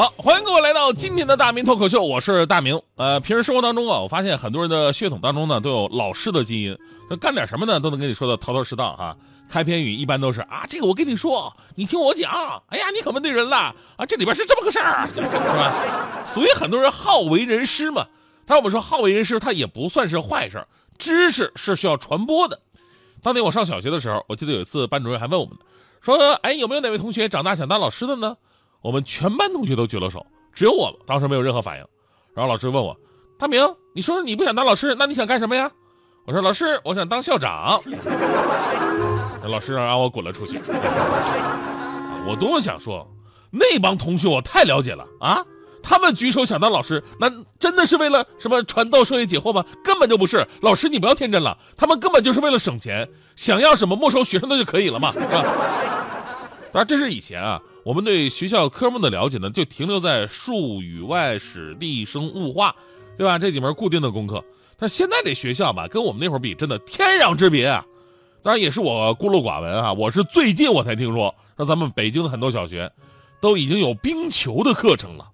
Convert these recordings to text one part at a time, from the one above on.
好，欢迎各位来到今天的大明脱口秀，我是大明。呃，平时生活当中啊，我发现很多人的血统当中呢都有老师的基因，那干点什么呢都能跟你说的头头是道哈。开篇语一般都是啊，这个我跟你说，你听我讲。哎呀，你可问对人了啊，这里边是这么个事儿，是吧？所以很多人好为人师嘛。但我们说好为人师，他也不算是坏事，知识是需要传播的。当年我上小学的时候，我记得有一次班主任还问我们，说，哎，有没有哪位同学长大想当老师的呢？我们全班同学都举了手，只有我当时没有任何反应。然后老师问我：“大明，你说说你不想当老师，那你想干什么呀？”我说：“老师，我想当校长。”老师让我滚了出去。我多么想说，那帮同学我太了解了啊！他们举手想当老师，那真的是为了什么传道授业解惑吗？根本就不是。老师，你不要天真了，他们根本就是为了省钱，想要什么没收学生的就可以了嘛。当然，这是以前啊。我们对学校科目的了解呢，就停留在数语外史地生物化，对吧？这几门固定的功课。但现在这学校吧，跟我们那会儿比，真的天壤之别啊！当然也是我孤陋寡闻啊，我是最近我才听说，说咱们北京的很多小学，都已经有冰球的课程了。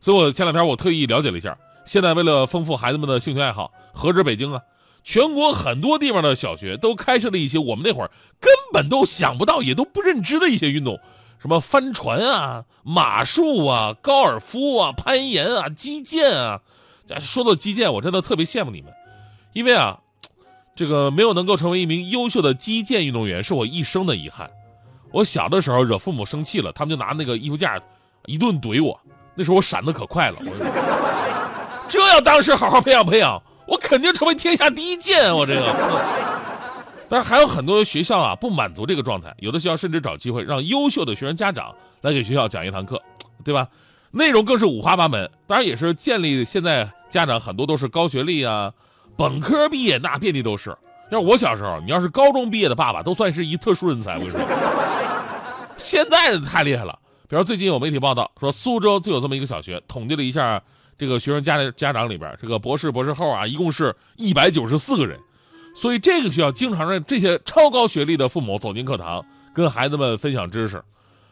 所以我前两天我特意了解了一下，现在为了丰富孩子们的兴趣爱好，何止北京啊，全国很多地方的小学都开设了一些我们那会儿根本都想不到、也都不认知的一些运动。什么帆船啊、马术啊、高尔夫啊、攀岩啊、击剑啊，说到击剑，我真的特别羡慕你们，因为啊，这个没有能够成为一名优秀的击剑运动员，是我一生的遗憾。我小的时候惹父母生气了，他们就拿那个衣服架一顿怼我，那时候我闪的可快了。我这要当时好好培养培养，我肯定成为天下第一剑。我这个。但是还有很多学校啊不满足这个状态，有的学校甚至找机会让优秀的学生家长来给学校讲一堂课，对吧？内容更是五花八门。当然也是建立现在家长很多都是高学历啊，本科毕业那遍地都是。要是我小时候，你要是高中毕业的爸爸，都算是一特殊人才。我跟你说，现在太厉害了。比如最近有媒体报道说，苏州就有这么一个小学，统计了一下这个学生家里家长里边，这个博士、博士后啊，一共是一百九十四个人。所以这个学校经常让这些超高学历的父母走进课堂，跟孩子们分享知识，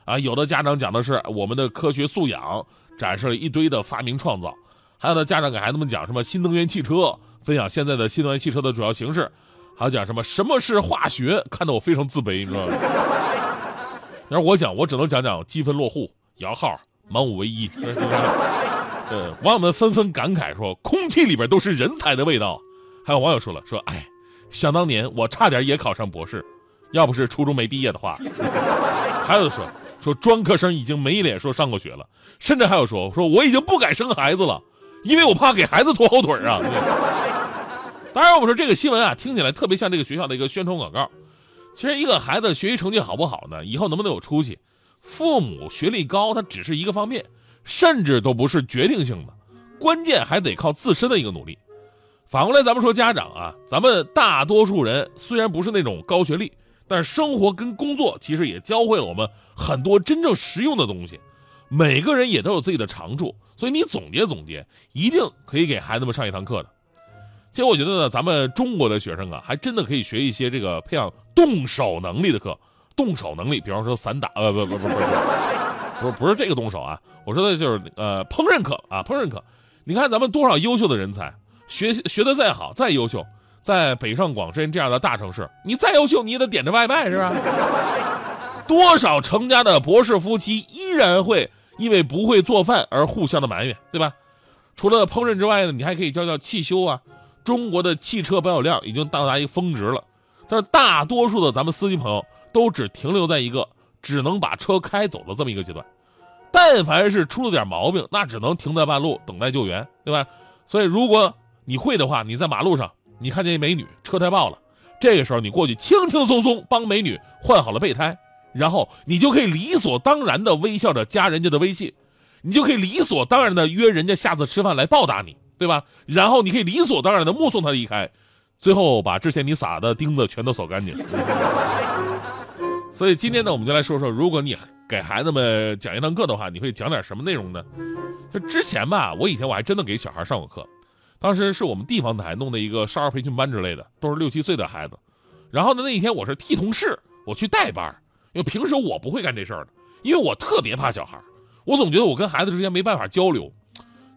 啊，有的家长讲的是我们的科学素养，展示了一堆的发明创造；还有的家长给孩子们讲什么新能源汽车，分享现在的新能源汽车的主要形式；还有讲什么什么是化学，看得我非常自卑，你知道吗？要是我讲，我只能讲讲积分落户、摇号、满五唯一。呃，网友们纷纷感慨说，空气里边都是人才的味道。还有网友说了，说哎。想当年，我差点也考上博士，要不是初中没毕业的话。还有说说专科生已经没脸说上过学了，甚至还有说说我已经不敢生孩子了，因为我怕给孩子拖后腿啊。当然，我们说这个新闻啊，听起来特别像这个学校的一个宣传广告。其实，一个孩子学习成绩好不好呢？以后能不能有出息，父母学历高，它只是一个方面，甚至都不是决定性的，关键还得靠自身的一个努力。反过来，咱们说家长啊，咱们大多数人虽然不是那种高学历，但是生活跟工作其实也教会了我们很多真正实用的东西。每个人也都有自己的长处，所以你总结总结，一定可以给孩子们上一堂课的。其实我觉得呢，咱们中国的学生啊，还真的可以学一些这个培养动手能力的课。动手能力，比方说散打，呃，不不不不不，是不是这个动手啊，我说的就是呃烹饪课啊，烹饪课。你看咱们多少优秀的人才。学习学的再好再优秀，在北上广深这样的大城市，你再优秀你也得点着外卖是吧？多少成家的博士夫妻依然会因为不会做饭而互相的埋怨，对吧？除了烹饪之外呢，你还可以教教汽修啊。中国的汽车保有量已经到达一个峰值了，但是大多数的咱们司机朋友都只停留在一个只能把车开走的这么一个阶段。但凡是出了点毛病，那只能停在半路等待救援，对吧？所以如果你会的话，你在马路上，你看见一美女车胎爆了，这个时候你过去轻轻松松帮美女换好了备胎，然后你就可以理所当然的微笑着加人家的微信，你就可以理所当然的约人家下次吃饭来报答你，对吧？然后你可以理所当然的目送他离开，最后把之前你撒的钉子全都扫干净。所以今天呢，我们就来说说，如果你给孩子们讲一堂课的话，你会讲点什么内容呢？就之前吧，我以前我还真的给小孩上过课，当时是我们地方台弄的一个少儿培训班之类的，都是六七岁的孩子。然后呢，那一天我是替同事，我去代班，因为平时我不会干这事儿的，因为我特别怕小孩，我总觉得我跟孩子之间没办法交流。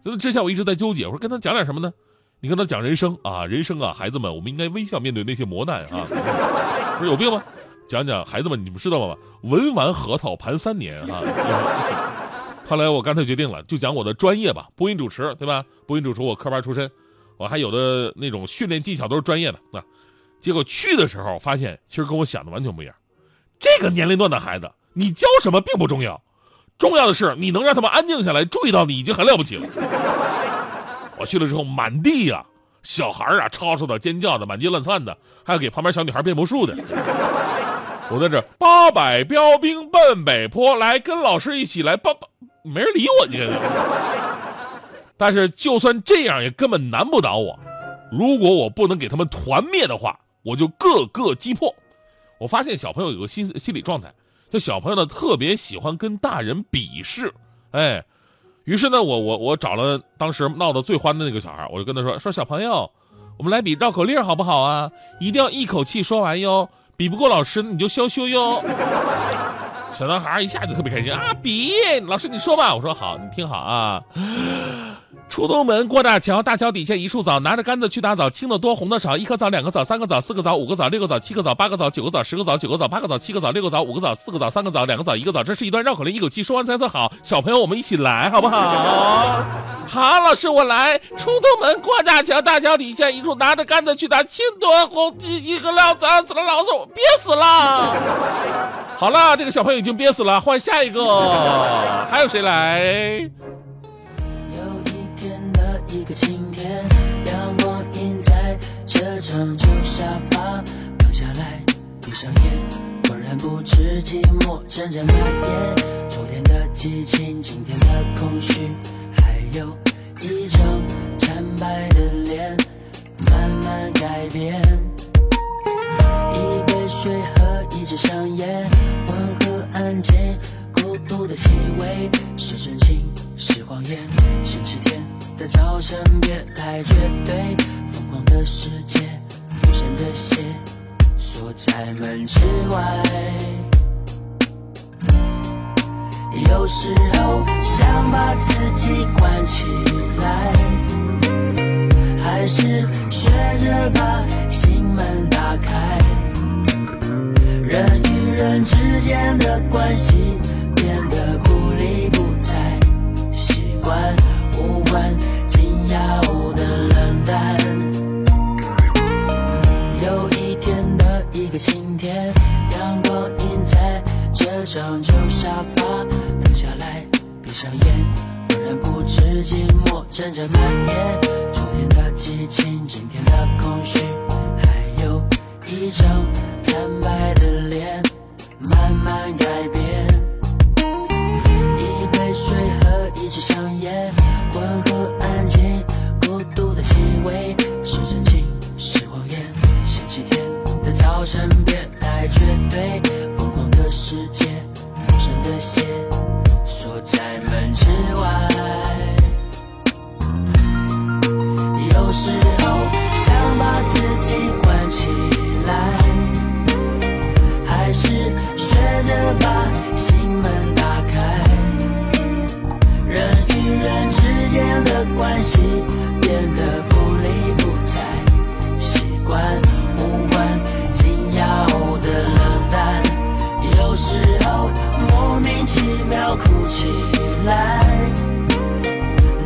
所以之前我一直在纠结，我说跟他讲点什么呢？你跟他讲人生啊，人生啊，孩子们，我们应该微笑面对那些磨难啊。不是有病吗？讲讲孩子们，你们知道吗？文玩核桃盘三年啊！后来我干脆决定了，就讲我的专业吧，播音主持，对吧？播音主持我科班出身，我还有的那种训练技巧都是专业的啊。结果去的时候发现，其实跟我想的完全不一样。这个年龄段的孩子，你教什么并不重要，重要的是你能让他们安静下来，注意到你已经很了不起了。我去了之后，满地呀，小孩啊，吵吵的、尖叫的，满街乱窜的，还要给旁边小女孩变魔术的。我在这八百标兵奔北坡，来跟老师一起来八八，没人理我，你看。但是就算这样，也根本难不倒我。如果我不能给他们团灭的话，我就个个击破。我发现小朋友有个心心理状态，就小朋友呢特别喜欢跟大人比试，哎，于是呢，我我我找了当时闹得最欢的那个小孩，我就跟他说说小朋友，我们来比绕口令好不好啊？一定要一口气说完哟。比不过老师，你就羞羞哟。小男孩一下就特别开心啊！比老师，你说吧。我说好，你听好啊。出东门过大桥，大桥底下一树枣，拿着杆子去打枣，青的多，红的少。一颗枣，两个枣，三个枣，四个枣，五个枣，六个枣，七个枣，八个枣，九个枣，十个枣，九个枣，八个枣，七个枣，六个枣，五个枣，四个枣，三个枣，两个枣，一个枣。这是一段绕口令，一口气说完才算好。小朋友，我们一起来，好不好？好，老师我来。出东门过大桥，大桥底下一树，拿着杆子去打青多红一个两枣，死了老子，我憋死了。好了，这个小朋友已经憋死了，换下一个。还 有谁来？一个晴天，阳光映在车场旧沙发，躺下来，闭上眼，浑然不知寂寞正在蔓延。昨天的激情，今天的空虚，还有一张惨白的脸，慢慢改变。一杯水和一支香烟，温和安静，孤独的气味，是真情是谎言，星期天。的早晨，别太绝对。疯狂的世界，无声的血，锁在门之外。有时候想把自己关起来，还是学着把心门打开。人与人之间的关系变得不理不睬，习惯。无关紧要的冷淡。有一天的一个晴天，阳光映在这张旧沙发，躺下来，闭上眼，浑然不知寂寞正在蔓延。昨天的激情，今天的空虚，还有一张，慢改变。一杯水和一支香烟。混合安静，孤独的气味是真情是谎言。星期天的早晨，别太绝对。还是学着把心门打开。人与人之。间的关系变得不理不睬，习惯无关紧要的冷淡，有时候莫名其妙哭起来。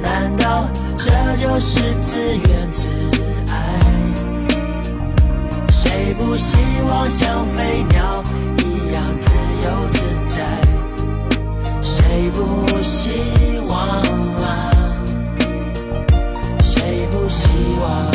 难道这就是自愿不希望像飞鸟一样自由自在？谁不希望啊？谁不？希望，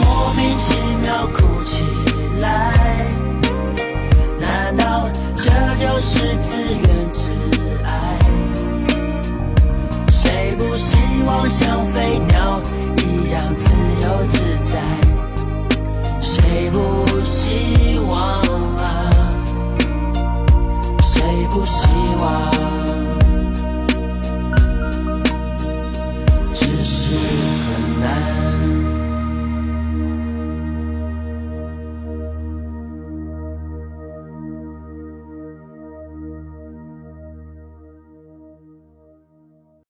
莫名其妙哭起来难道这就是自怨自艾谁不希望像飞鸟一样自由自在？谁不希望